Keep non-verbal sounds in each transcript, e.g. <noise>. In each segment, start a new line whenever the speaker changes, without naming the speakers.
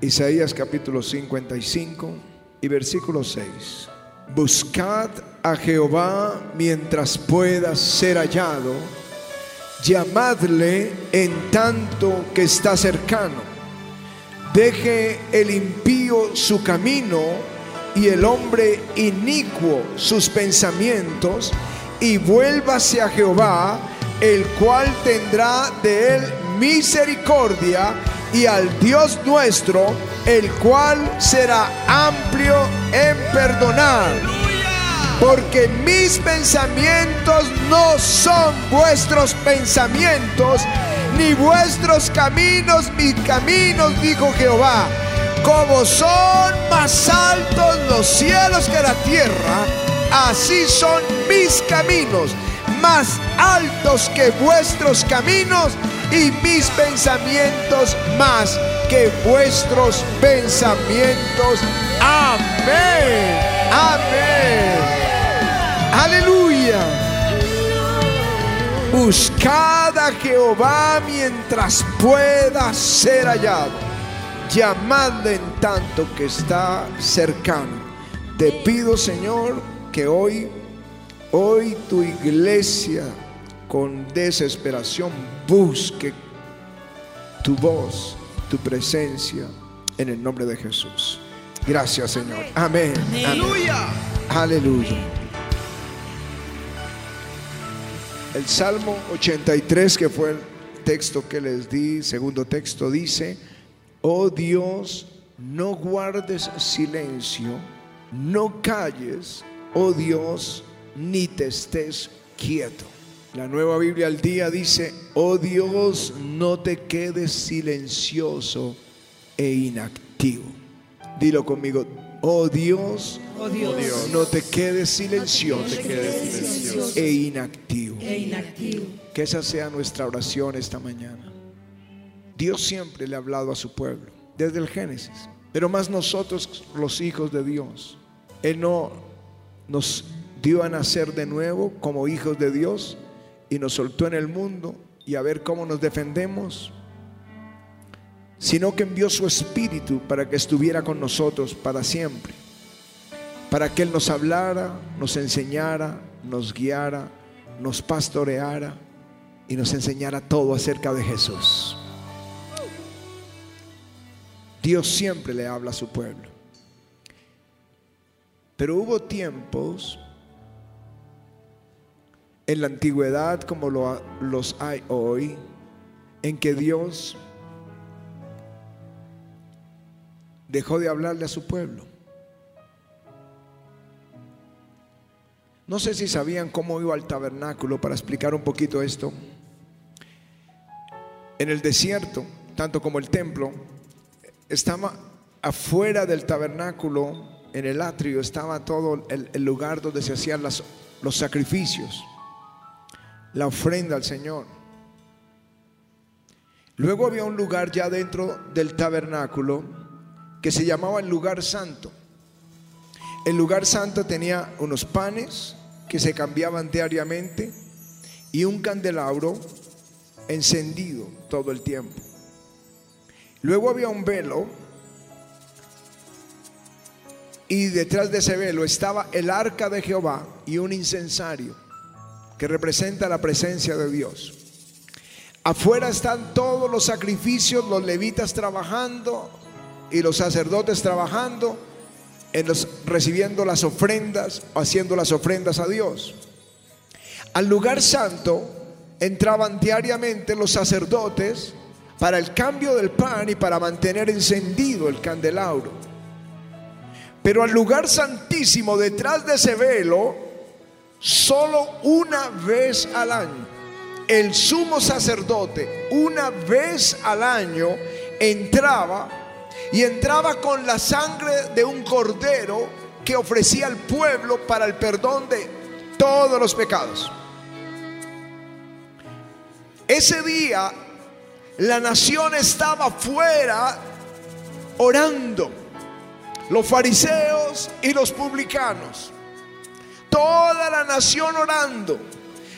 Isaías capítulo 55 y versículo 6. Buscad a Jehová mientras pueda ser hallado, llamadle en tanto que está cercano. Deje el impío su camino y el hombre inicuo sus pensamientos y vuélvase a Jehová, el cual tendrá de él misericordia y al Dios nuestro, el cual será amplio en perdonar. Porque mis pensamientos no son vuestros pensamientos, ni vuestros caminos mis caminos, dijo Jehová. Como son más altos los cielos que la tierra, así son mis caminos, más altos que vuestros caminos y mis pensamientos más que vuestros pensamientos. Amén. Amén. Aleluya. Buscad a Jehová mientras pueda ser hallado. Llamadle en tanto que está cercano. Te pido, Señor, que hoy, hoy tu iglesia con desesperación busque tu voz, tu presencia en el nombre de Jesús. Gracias Señor. Amén. Aleluya. Aleluya. El Salmo 83, que fue el texto que les di, segundo texto, dice, oh Dios, no guardes silencio, no calles, oh Dios, ni te estés quieto. La nueva Biblia al día dice, oh Dios, no te quedes silencioso e inactivo. Dilo conmigo, oh Dios,
Oh Dios,
no te quedes silencioso, e, inactivo.
e inactivo.
Que esa sea nuestra oración esta mañana. Dios siempre le ha hablado a su pueblo, desde el Génesis. Pero más nosotros, los hijos de Dios. Él no nos dio a nacer de nuevo como hijos de Dios y nos soltó en el mundo y a ver cómo nos defendemos, sino que envió su espíritu para que estuviera con nosotros para siempre, para que Él nos hablara, nos enseñara, nos guiara, nos pastoreara y nos enseñara todo acerca de Jesús. Dios siempre le habla a su pueblo. Pero hubo tiempos en la antigüedad como lo, los hay hoy, en que Dios dejó de hablarle a su pueblo. No sé si sabían cómo iba al tabernáculo para explicar un poquito esto. En el desierto, tanto como el templo, estaba afuera del tabernáculo, en el atrio, estaba todo el, lugar donde se hacían los sacrificios, la ofrenda al Señor. Luego había un lugar ya dentro del tabernáculo que se llamaba el lugar santo. El lugar santo tenía unos panes que se cambiaban diariamente y un candelabro encendido todo el tiempo. Luego había un velo y detrás de ese velo estaba el arca de Jehová y un incensario que representa la presencia de Dios. Afuera están todos los sacrificios, los levitas trabajando y los sacerdotes trabajando, en los, recibiendo las ofrendas, haciendo las ofrendas a Dios. Al lugar santo entraban diariamente los sacerdotes para el cambio del pan y para mantener encendido el candelabro. Pero al lugar santísimo, detrás de ese velo, solo una vez al año, el sumo sacerdote, una vez al año, entraba y entraba con la sangre de un cordero que ofrecía al pueblo para el perdón de todos los pecados. Ese día la nación estaba fuera orando, los fariseos y los publicanos, toda la nación orando,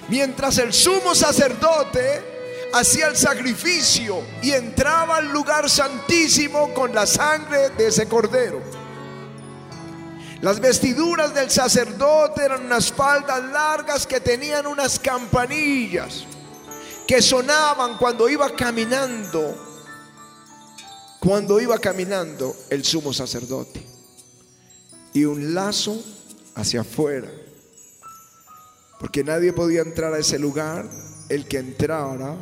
mientras el sumo sacerdote hacía el sacrificio y entraba al lugar santísimo con la sangre de ese cordero. Las vestiduras del sacerdote eran unas faldas largas que tenían unas campanillas que sonaban cuando iba caminando, cuando iba caminando el sumo sacerdote. Y un lazo hacia afuera, porque nadie podía entrar a ese lugar, el que entrara,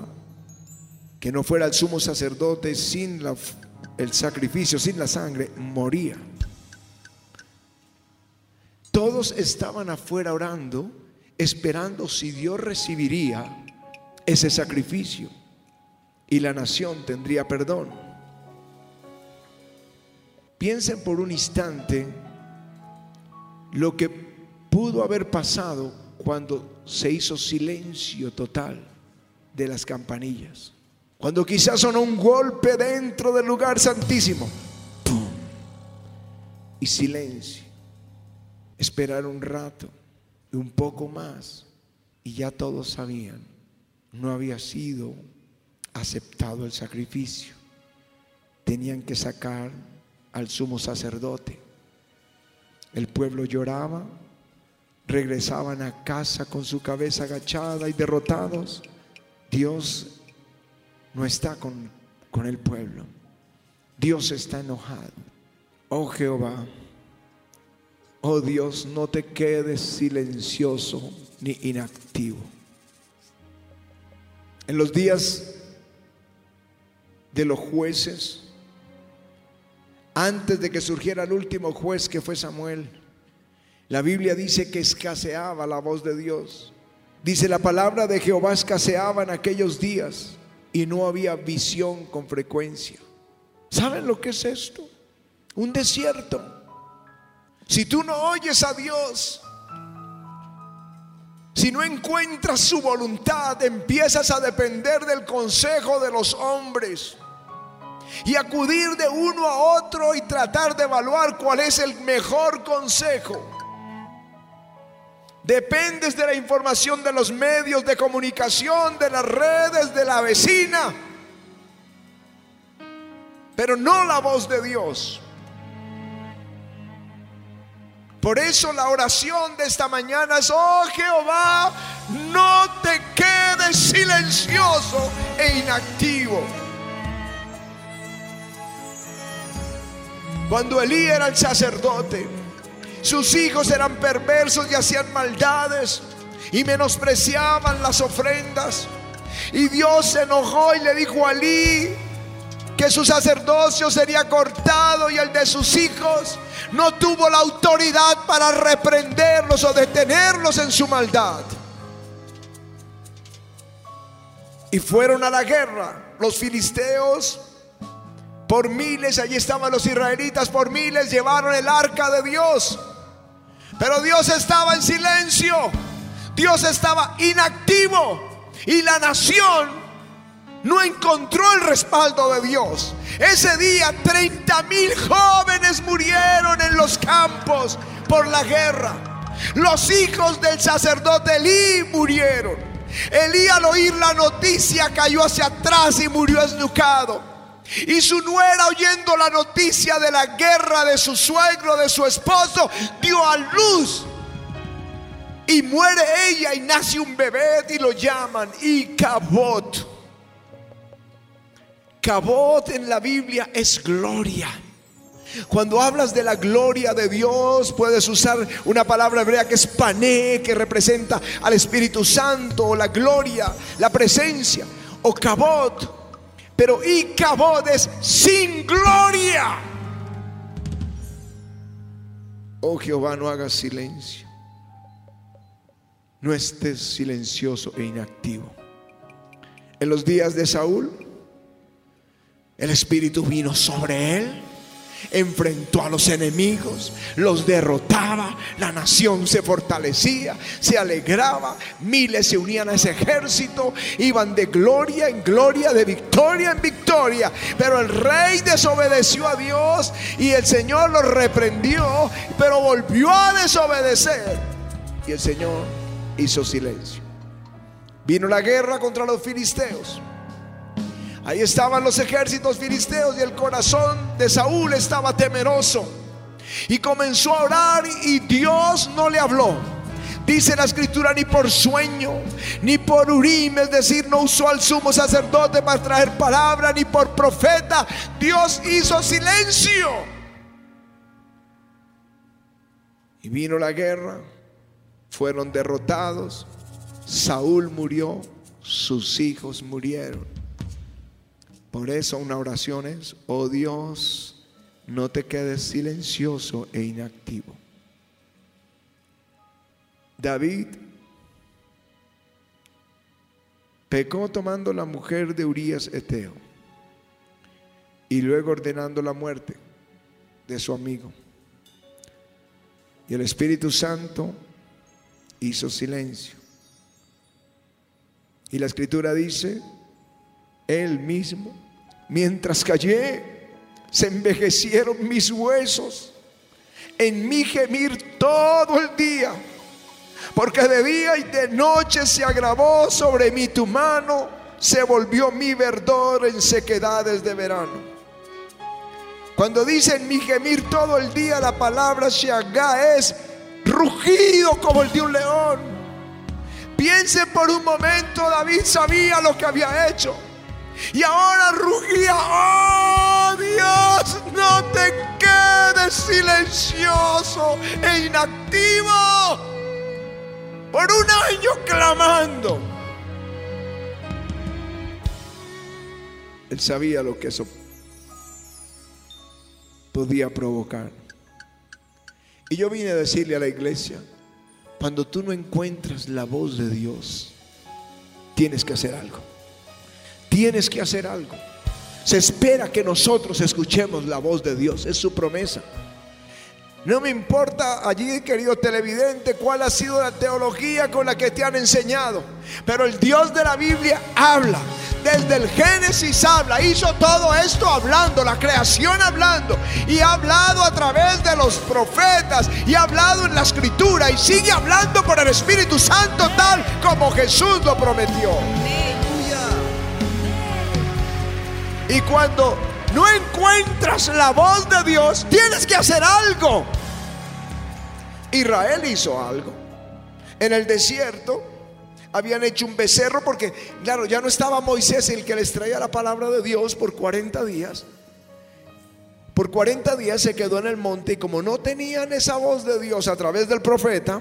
que no fuera el sumo sacerdote sin el sacrificio, sin la sangre, moría. Todos estaban afuera orando, esperando si Dios recibiría ese sacrificio y la nación tendría perdón. Piensen por un instante lo que pudo haber pasado cuando se hizo silencio total de las campanillas. Cuando quizás sonó un golpe dentro del lugar santísimo. Y silencio. Esperar un rato y un poco más. Y ya todos sabían no había sido aceptado el sacrificio. Tenían que sacar al sumo sacerdote. El pueblo lloraba, regresaban a casa con su cabeza agachada y derrotados. Dios no está con, con el pueblo. Dios está enojado. Oh Jehová, oh Dios, no te quedes silencioso ni inactivo. En los días de los jueces, antes de que surgiera el último juez que fue Samuel, la Biblia dice que escaseaba la voz de Dios. Dice la palabra de Jehová escaseaba en aquellos días y no había visión con frecuencia. ¿Saben lo que es esto? Un desierto. Si tú no oyes a Dios, si no encuentras su voluntad, empiezas a depender del consejo de los hombres y acudir de uno a otro y tratar de evaluar cuál es el mejor consejo. Dependes de la información de los medios de comunicación, de las redes, de la vecina, pero no la voz de Dios. Por eso la oración de esta mañana es, oh Jehová, no te quedes silencioso e inactivo. Cuando Elí era el sacerdote, sus hijos eran perversos y hacían maldades y menospreciaban las ofrendas. Y Dios se enojó y le dijo a Elí que su sacerdocio sería cortado y el de sus hijos no tuvo la autoridad para reprenderlos o detenerlos en su maldad. Y fueron a la guerra. Los filisteos por miles, allí estaban los israelitas por miles, llevaron el arca de Dios. Pero Dios estaba en silencio. Dios estaba inactivo. Y la nación no encontró el respaldo de Dios. Ese día 30 mil jóvenes murieron en los campos por la guerra. Los hijos del sacerdote Elí murieron. Elí al oír la noticia cayó hacia atrás y murió esnucado. Y su nuera oyendo la noticia de la guerra de su suegro, de su esposo, dio a luz. Y muere ella y nace un bebé y lo llaman Icabot. Cabot en la Biblia es gloria. Cuando hablas de la gloria de Dios, puedes usar una palabra hebrea que es pané, que representa al Espíritu Santo, la gloria, la presencia, o cabot. Pero y cabot es sin gloria. Oh Jehová, no hagas silencio. No estés silencioso e inactivo. En los días de Saúl, el Espíritu vino sobre él, enfrentó a los enemigos, los derrotaba, la nación se fortalecía, se alegraba, miles se unían a ese ejército, iban de gloria en gloria, de victoria en victoria. Pero el rey desobedeció a Dios y el Señor lo reprendió, pero volvió a desobedecer. Y el Señor hizo silencio. Vino la guerra contra los filisteos. Ahí estaban los ejércitos filisteos y el corazón de Saúl estaba temeroso. Y comenzó a orar y Dios no le habló. Dice la escritura ni por sueño, ni por urim, es decir, no usó al sumo sacerdote para traer palabra, ni por profeta. Dios hizo silencio. Y vino la guerra, fueron derrotados, Saúl murió, sus hijos murieron. Por eso una oración es, oh Dios, no te quedes silencioso e inactivo. David pecó tomando la mujer de Urías Eteo y luego ordenando la muerte de su amigo. Y el Espíritu Santo hizo silencio. Y la escritura dice, él mismo. Mientras callé, se envejecieron mis huesos. En mi gemir todo el día. Porque de día y de noche se agravó sobre mí tu mano. Se volvió mi verdor en sequedades de verano. Cuando dice en mi gemir todo el día, la palabra Shagá es rugido como el de un león. Piense por un momento, David sabía lo que había hecho. Y ahora rugía, oh Dios, no te quedes silencioso e inactivo por un año clamando. Él sabía lo que eso podía provocar. Y yo vine a decirle a la iglesia, cuando tú no encuentras la voz de Dios, tienes que hacer algo. Tienes que hacer algo. Se espera que nosotros escuchemos la voz de Dios. Es su promesa. No me importa allí, querido televidente, cuál ha sido la teología con la que te han enseñado. Pero el Dios de la Biblia habla. Desde el Génesis habla. Hizo todo esto hablando, la creación hablando. Y ha hablado a través de los profetas. Y ha hablado en la escritura. Y sigue hablando por el Espíritu Santo tal como Jesús lo prometió. Y cuando no encuentras la voz de Dios, tienes que hacer algo. Israel hizo algo. En el desierto habían hecho un becerro porque, claro, ya no estaba Moisés el que les traía la palabra de Dios por 40 días. Por 40 días se quedó en el monte y como no tenían esa voz de Dios a través del profeta,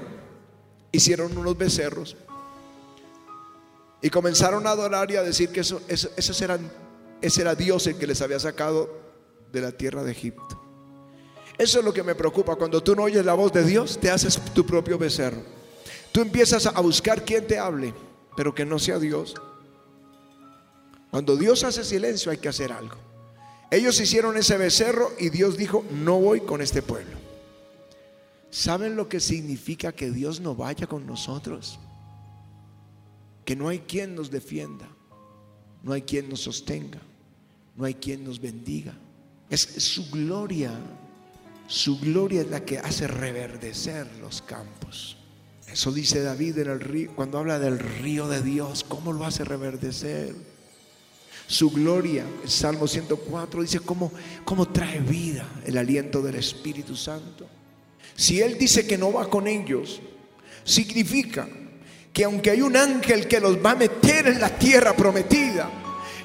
hicieron unos becerros. Y comenzaron a adorar y a decir que eso, esos eran ese era Dios el que les había sacado de la tierra de Egipto. Eso es lo que me preocupa. Cuando tú no oyes la voz de Dios, te haces tu propio becerro. Tú empiezas a buscar quien te hable, pero que no sea Dios. Cuando Dios hace silencio hay que hacer algo. Ellos hicieron ese becerro y Dios dijo, no voy con este pueblo. ¿Saben lo que significa que Dios no vaya con nosotros? Que no hay quien nos defienda, no hay quien nos sostenga, no hay quien nos bendiga. Es, su gloria, su gloria es la que hace reverdecer los campos. Eso dice David en el río, cuando habla del río de Dios, ¿cómo lo hace reverdecer? Su gloria, el Salmo 104 dice cómo, cómo trae vida el aliento del Espíritu Santo. Si Él dice que no va con ellos, significa que aunque hay un ángel que los va a meter en la tierra prometida,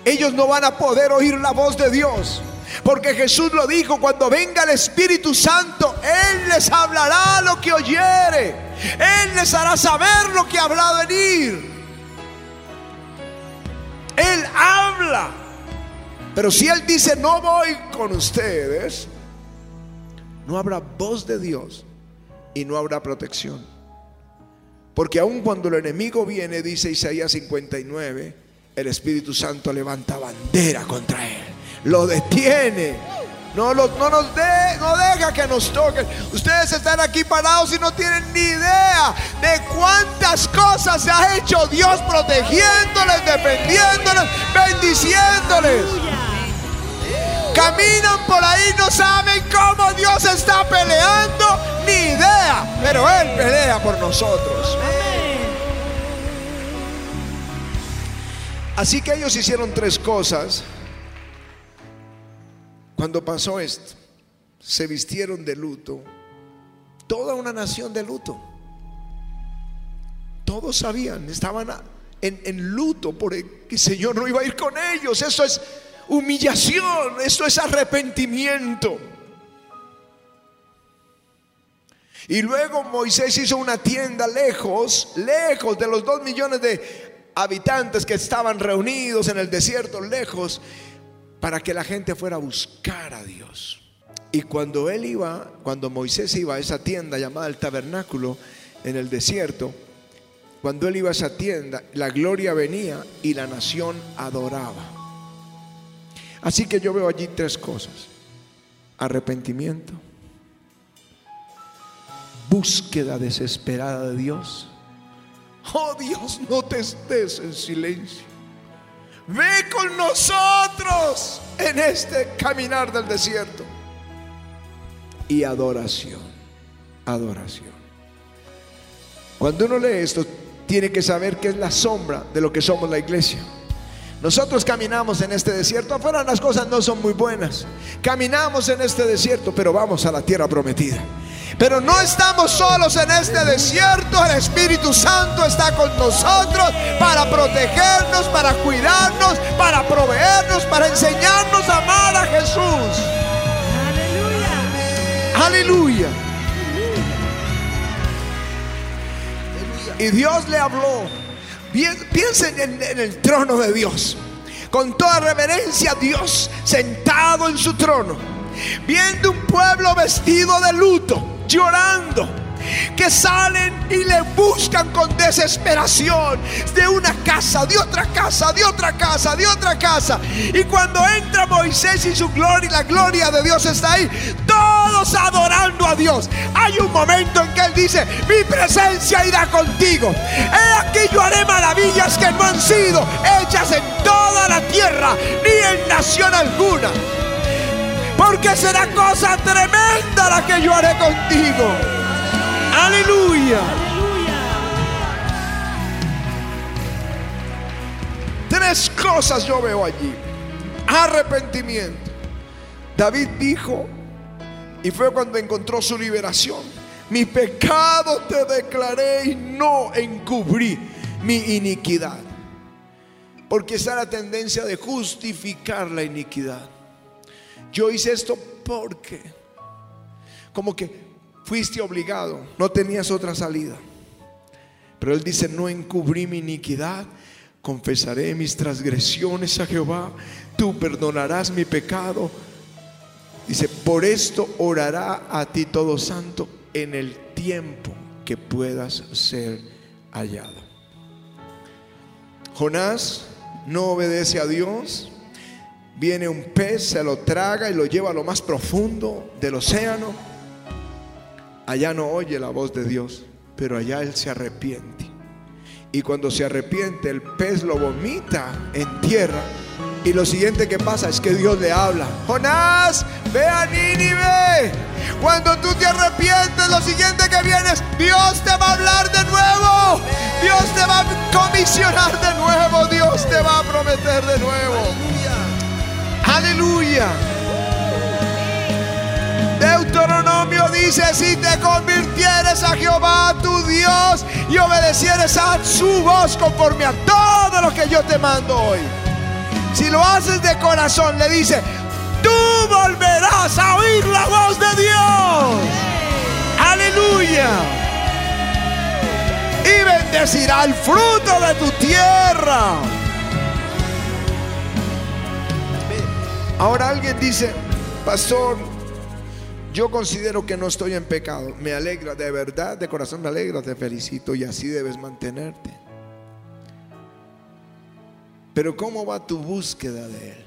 ellos no van a poder oír la voz de Dios. Porque Jesús lo dijo, cuando venga el Espíritu Santo, Él les hablará lo que oyere. Él les hará saber lo que habrá venir. Él habla. Pero si Él dice, no voy con ustedes, no habrá voz de Dios y no habrá protección. Porque aun cuando el enemigo viene, dice Isaías 59, el Espíritu Santo levanta bandera contra él, lo detiene. No, no, nos de, no deja que nos toquen. Ustedes están aquí parados y no tienen ni idea de cuántas cosas se ha hecho Dios protegiéndoles, defendiéndoles, bendiciéndoles. Caminan por ahí, no saben cómo Dios está peleando, pero Él pelea por nosotros. Así que ellos hicieron tres cosas Cuando pasó esto, se vistieron de luto, toda una nación de luto. Todos sabían, estaban en, en luto por el que el Señor no iba a ir con ellos. Eso es humillación, eso es arrepentimiento. Y luego Moisés hizo una tienda lejos, lejos de los dos millones de habitantes que estaban reunidos en el desierto, lejos, para que la gente fuera a buscar a Dios. Y cuando él iba, cuando Moisés iba a esa tienda llamada el tabernáculo en el desierto, cuando él iba a esa tienda, la gloria venía y la nación adoraba. Así que yo veo allí tres cosas. Arrepentimiento, búsqueda desesperada de Dios. Oh Dios, no te estés en silencio. Ve con nosotros en este caminar del desierto. Y adoración, adoración. Cuando uno lee esto, tiene que saber que es la sombra de lo que somos la iglesia. Nosotros caminamos en este desierto, afuera las cosas no son muy buenas. Caminamos en este desierto, pero vamos a la tierra prometida. Pero no estamos solos en este desierto. El Espíritu Santo está con nosotros para protegernos, para cuidarnos, para proveernos, para enseñarnos a amar a Jesús. Aleluya. Aleluya. Y Dios le habló. Piensen en, en el trono de Dios. Con toda reverencia, Dios sentado en su trono, viendo un pueblo vestido de luto llorando que salen y le buscan con desesperación de una casa, de otra casa, de otra casa, de otra casa. Y cuando entra Moisés y su gloria la gloria de Dios está ahí, todos adorando a Dios. Hay un momento en que él dice, mi presencia irá contigo. He aquí yo haré maravillas que no han sido hechas en toda la tierra, ni en nación alguna porque será cosa tremenda la que yo haré contigo. Aleluya. Tres cosas yo veo allí. Arrepentimiento. David dijo, y fue cuando encontró su liberación, mi pecado te declaré y no encubrí mi iniquidad. Porque está la tendencia de justificar la iniquidad. Yo hice esto porque, como que fuiste obligado, no tenías otra salida. Pero él dice, no encubrí mi iniquidad, confesaré mis transgresiones a Jehová, tú perdonarás mi pecado. Dice, por esto orará a ti todo santo en el tiempo que puedas ser hallado. Jonás no obedece a Dios, Viene un pez, se lo traga y lo lleva a lo más profundo del océano. Allá no oye la voz de Dios, pero allá él se arrepiente. Y cuando se arrepiente, el pez lo vomita en tierra. Y lo siguiente que pasa es que Dios le habla. Jonás, ve a Nínive. Cuando tú te arrepientes, lo siguiente que viene es Dios te va a hablar de nuevo. Dios te va a comisionar de nuevo. Dios te va a prometer de nuevo. Aleluya. Deuteronomio dice, si te convirtieres a Jehová tu Dios y obedecieres a su voz conforme a todo lo que yo te mando hoy. Si lo haces de corazón, le dice, tú volverás a oír la voz de Dios. Aleluya. Y bendecirá el fruto de tu tierra. Ahora alguien dice, pastor, yo considero que no estoy en pecado. Me alegra, de verdad, de corazón me alegra, te felicito y así debes mantenerte. Pero ¿cómo va tu búsqueda de Él?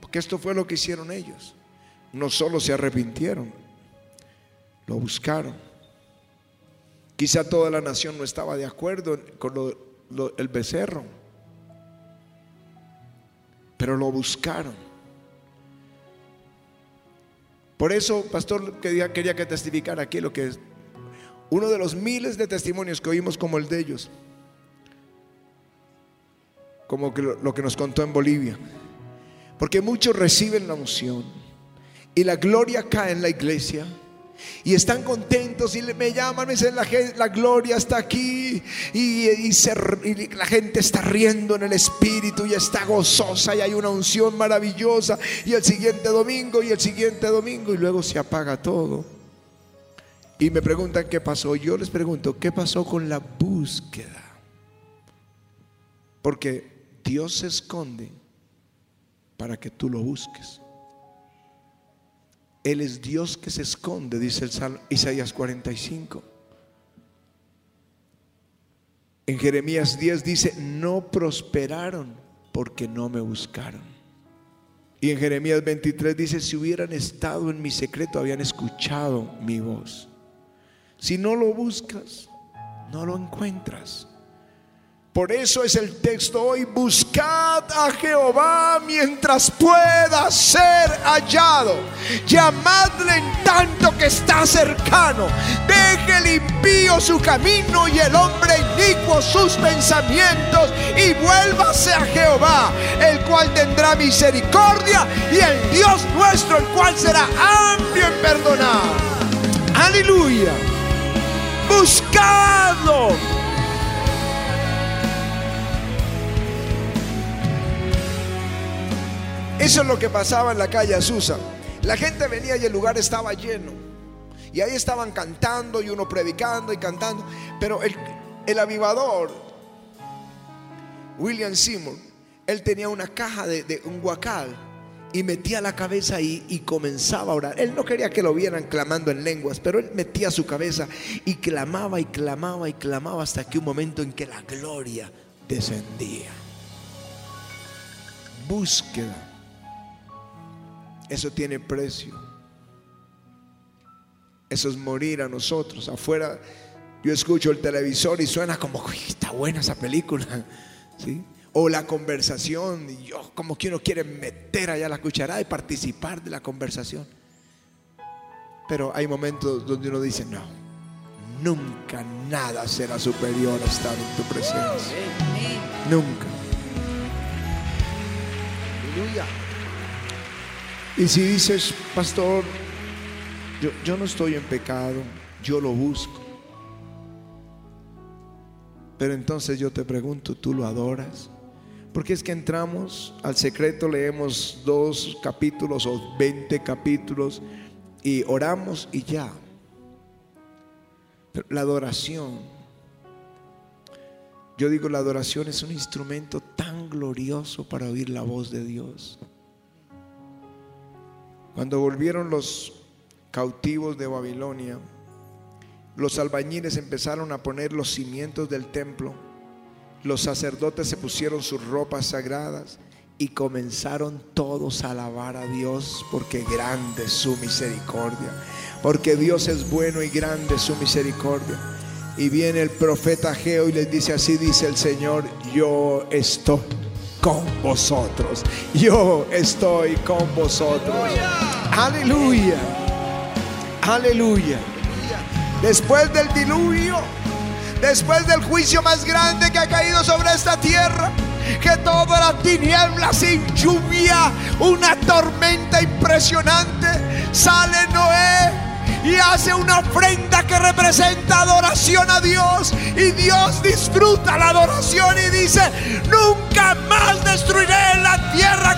Porque esto fue lo que hicieron ellos. No solo se arrepintieron, lo buscaron. Quizá toda la nación no estaba de acuerdo con el becerro pero lo buscaron. Por eso, pastor, quería, que testificara aquí lo que es uno de los miles de testimonios que oímos como el de ellos, como lo que nos contó en Bolivia. Porque muchos reciben la unción y la gloria cae en la iglesia. Y están contentos y me llaman, me dicen, la, la gloria está aquí y, y, la gente está riendo en el espíritu y está gozosa y hay una unción maravillosa y el siguiente domingo y el siguiente domingo y luego se apaga todo. Y me preguntan qué pasó. Yo les pregunto, ¿qué pasó con la búsqueda? Porque Dios se esconde para que tú lo busques. Él es Dios que se esconde, dice el Salmo Isaías 45. En Jeremías 10 dice, no prosperaron porque no me buscaron. Y en Jeremías 23 dice, si hubieran estado en mi secreto, habían escuchado mi voz. Si no lo buscas, no lo encuentras. Por eso es el texto hoy, buscad a Jehová mientras pueda ser hallado. Llamadle en tanto que está cercano. Deje el impío su camino y el hombre inicuo sus pensamientos y vuélvase a Jehová, el cual tendrá misericordia y el Dios nuestro, el cual será amplio en perdonar. Aleluya. Buscadlo Eso es lo que pasaba en la calle Azusa. La gente venía y el lugar estaba lleno. Y ahí estaban cantando y uno predicando y cantando. Pero el, el avivador, William Seymour, él tenía una caja de, un guacal y metía la cabeza ahí y comenzaba a orar. Él no quería que lo vieran clamando en lenguas, pero él metía su cabeza y clamaba y clamaba y clamaba hasta que un momento en que la gloria descendía. Búsqueda eso tiene precio. Eso es morir a nosotros. Afuera yo escucho el televisor y suena como, está buena esa película. <laughs> ¿Sí? O la conversación, y yo como que uno quiere meter allá la cucharada y participar de la conversación. Pero hay momentos donde uno dice, no, nunca nada será superior a estar en tu presencia. Nunca. Aleluya. Y si dices, pastor, yo, no estoy en pecado, yo lo busco. Pero entonces yo te pregunto, ¿tú lo adoras? Porque es que entramos al secreto, leemos dos capítulos o veinte capítulos y oramos y ya. La adoración, yo digo, la adoración es un instrumento tan glorioso para oír la voz de Dios. Cuando volvieron los cautivos de Babilonia, los albañiles empezaron a poner los cimientos del templo, los sacerdotes se pusieron sus ropas sagradas y comenzaron todos a alabar a Dios porque grande es su misericordia, porque Dios es bueno y grande es su misericordia. Y viene el profeta Geo y les dice, así dice el Señor, yo estoy con vosotros. Yo estoy con vosotros. Aleluya. Aleluya. Después del diluvio, después del juicio más grande que ha caído sobre esta tierra, que toda la tiniebla sin lluvia, una tormenta impresionante, sale Noé y hace una ofrenda que representa adoración a Dios. Y Dios disfruta la adoración y dice, nunca más destruiré la tierra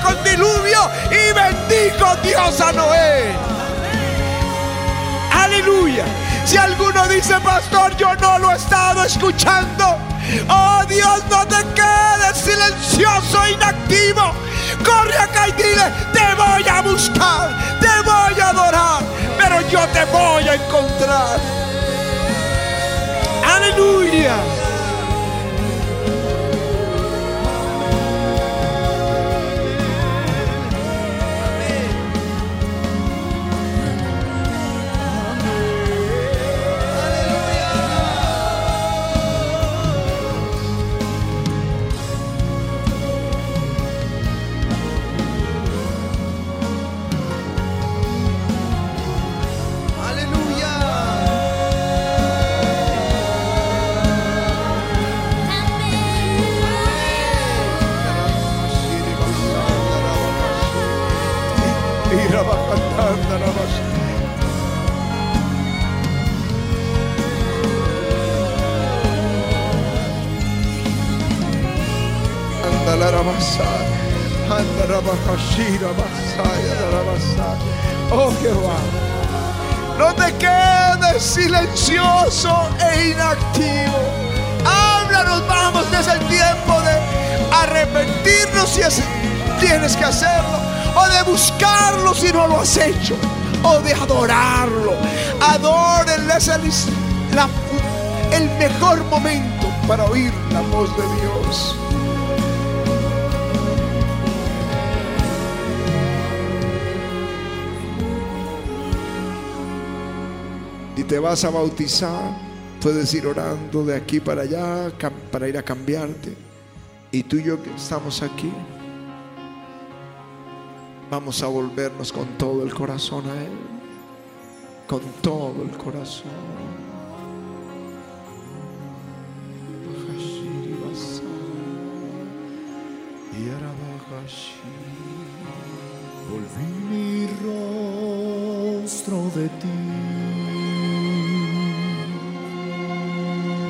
Dios a Noé. Aleluya. Si alguno dice, pastor, yo no lo he estado escuchando. Oh Dios, no te quedes silencioso, inactivo. Corre acá y dile, te voy a buscar, te voy a adorar, pero yo te voy a encontrar. Aleluya. Oh Jehová. No te quedes silencioso e inactivo. Háblanos, vamos, desde el tiempo de arrepentirnos si es- tienes que hacerlo, o de buscarlo si no lo has hecho, o de adorarlo. Adórenle, es el, el mejor momento para oír la voz de Dios. Te vas a bautizar, puedes ir orando de aquí para allá para ir a cambiarte. Y tú y yo que estamos aquí, vamos a volvernos con todo el corazón a Él, con todo el corazón.
Volví mi rostro de ti.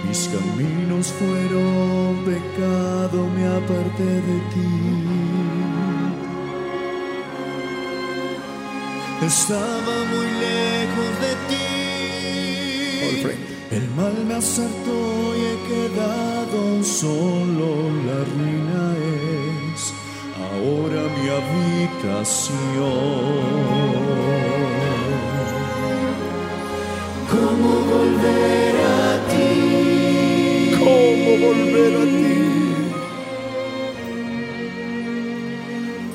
Mis caminos fueron pecado, me aparté de ti. Estaba muy lejos de ti. El mal me asaltó y he quedado solo. La ruina es ahora mi habitación. ¿Cómo volver
volver a ti?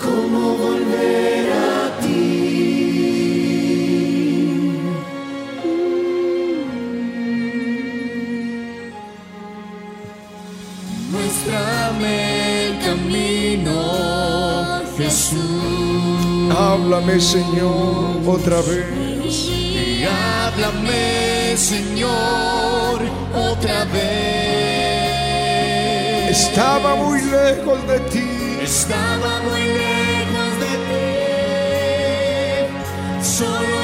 ¿Cómo volver a ti? Muéstrame el camino, Jesús.
Háblame, Señor, otra vez.
Y háblame, Señor, otra vez.
Estaba muy lejos de ti.
Estaba muy lejos de ti, solo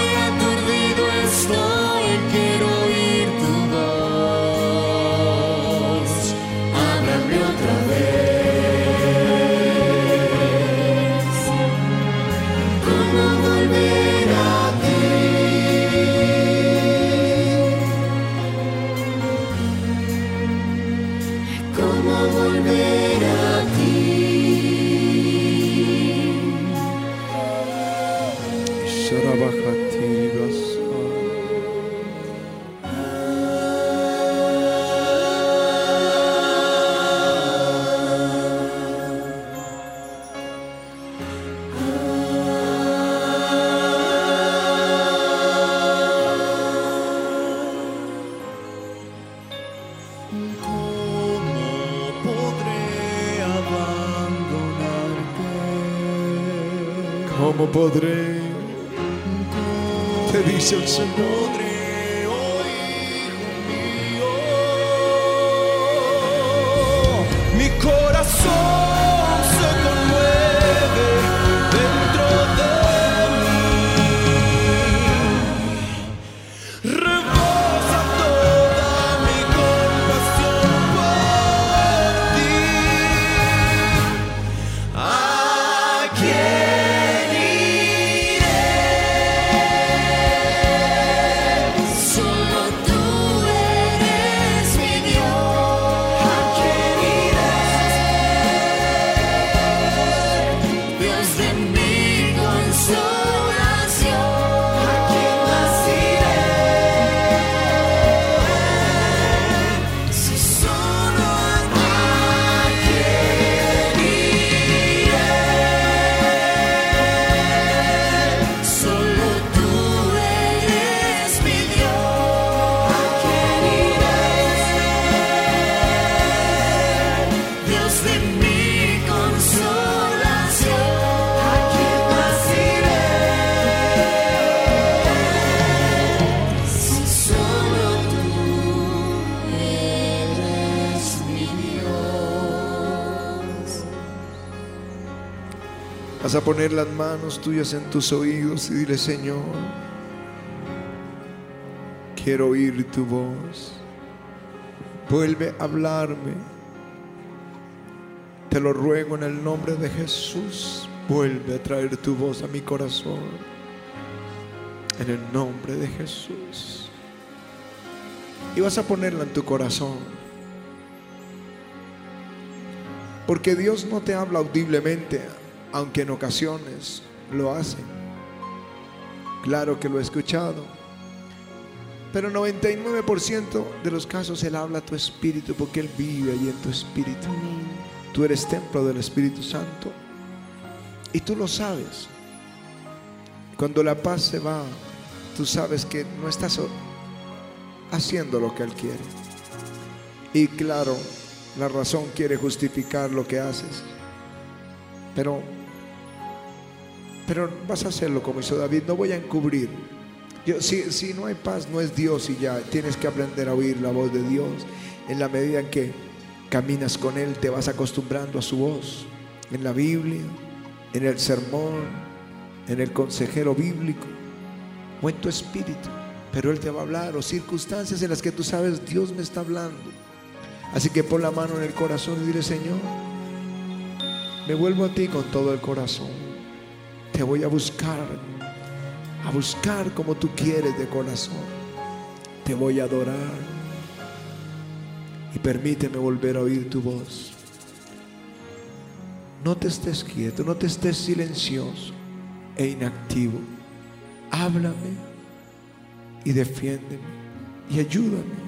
Te dice el Señor.
podré, oh hijo mío. Mi corazón
Vas a poner las manos tuyas en tus oídos y dile, Señor, quiero oír tu voz. Vuelve a hablarme. Te lo ruego en el nombre de Jesús. Vuelve a traer tu voz a mi corazón. En el nombre de Jesús. Y vas a ponerla en tu corazón. Porque Dios no te habla audiblemente aunque en ocasiones lo hacen. Claro que lo he escuchado. Pero 99% de los casos Él habla a tu espíritu porque Él vive allí en tu espíritu. Tú eres templo del Espíritu Santo. Y tú lo sabes. Cuando la paz se va, tú sabes que no estás haciendo lo que Él quiere. Y claro, la razón quiere justificar lo que haces. Pero pero vas a hacerlo como hizo David, no voy a encubrir. Yo, si, si no hay paz, no es Dios y ya tienes que aprender a oír la voz de Dios. En la medida en que caminas con Él, te vas acostumbrando a su voz. En la Biblia, en el sermón, en el consejero bíblico o en tu espíritu. Pero Él te va a hablar o circunstancias en las que tú sabes Dios me está hablando. Así que pon la mano en el corazón y dile, Señor, me vuelvo a ti con todo el corazón te voy a buscar, a buscar como tú quieres de corazón. Te voy a adorar y permíteme volver a oír tu voz. No te estés quieto, no te estés silencioso e inactivo. Háblame y defiéndeme y ayúdame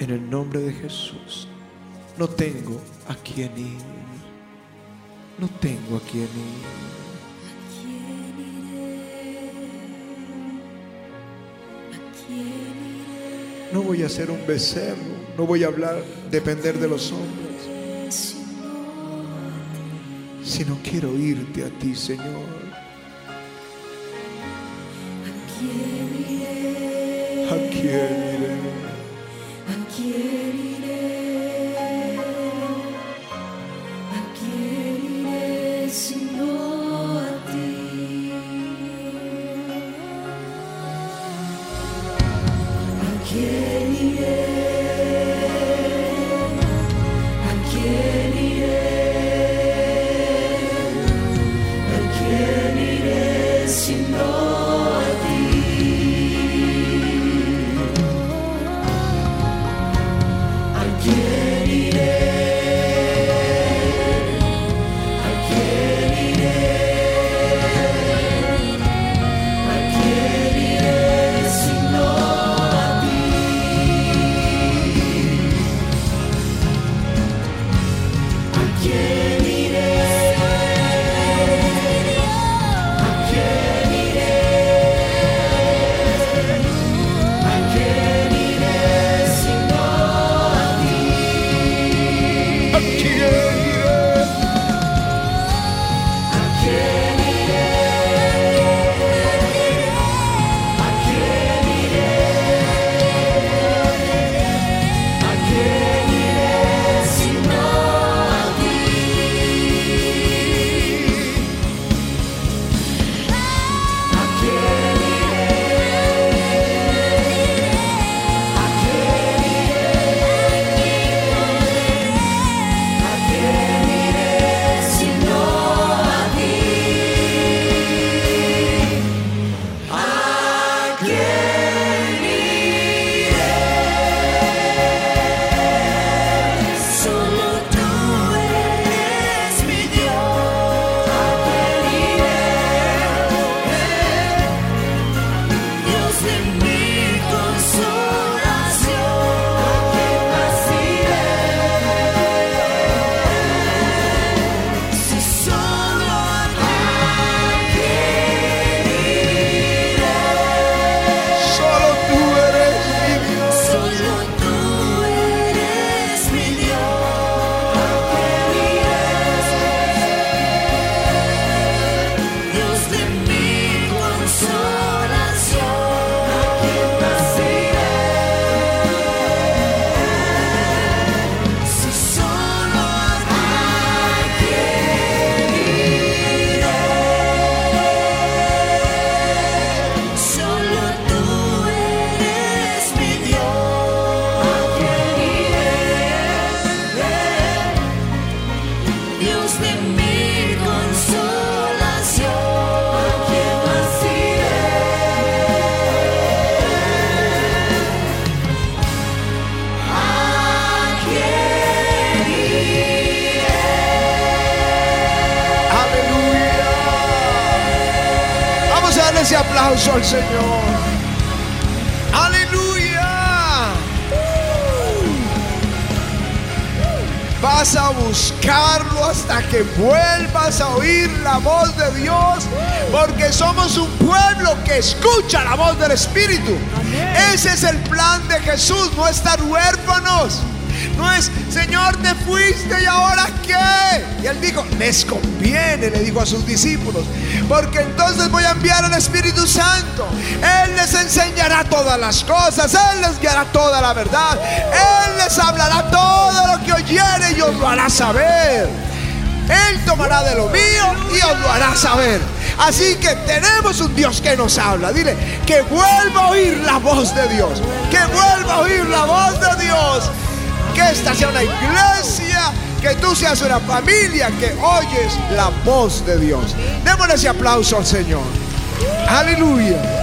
en el nombre de Jesús. No tengo a quien ir. No tengo a quien ir. No voy a ser un becerro, no voy a hablar, depender de los hombres, sino quiero oírte a ti, Señor. Ese aplauso al Señor. Aleluya. Vas a buscarlo hasta que vuelvas a oír la voz de Dios, porque somos un pueblo que escucha la voz del Espíritu. Ese es el plan de Jesús, no estar huérfanos. No es, Señor, te fuiste y ahora qué. Y él dijo, les conviene, le dijo a sus discípulos, porque entonces voy a enviar al Espíritu Santo. Él les enseñará todas las cosas, Él les guiará toda la verdad, Él les hablará todo lo que oyere y os lo hará saber. Él tomará de lo mío y os lo hará saber. Así que tenemos un Dios que nos habla. Dile que vuelva a oír la voz de Dios. Que vuelva a oír la voz de Dios. Que esta sea una iglesia, que tú seas una familia que oyes la voz de Dios. Démosle ese aplauso al Señor. Aleluya.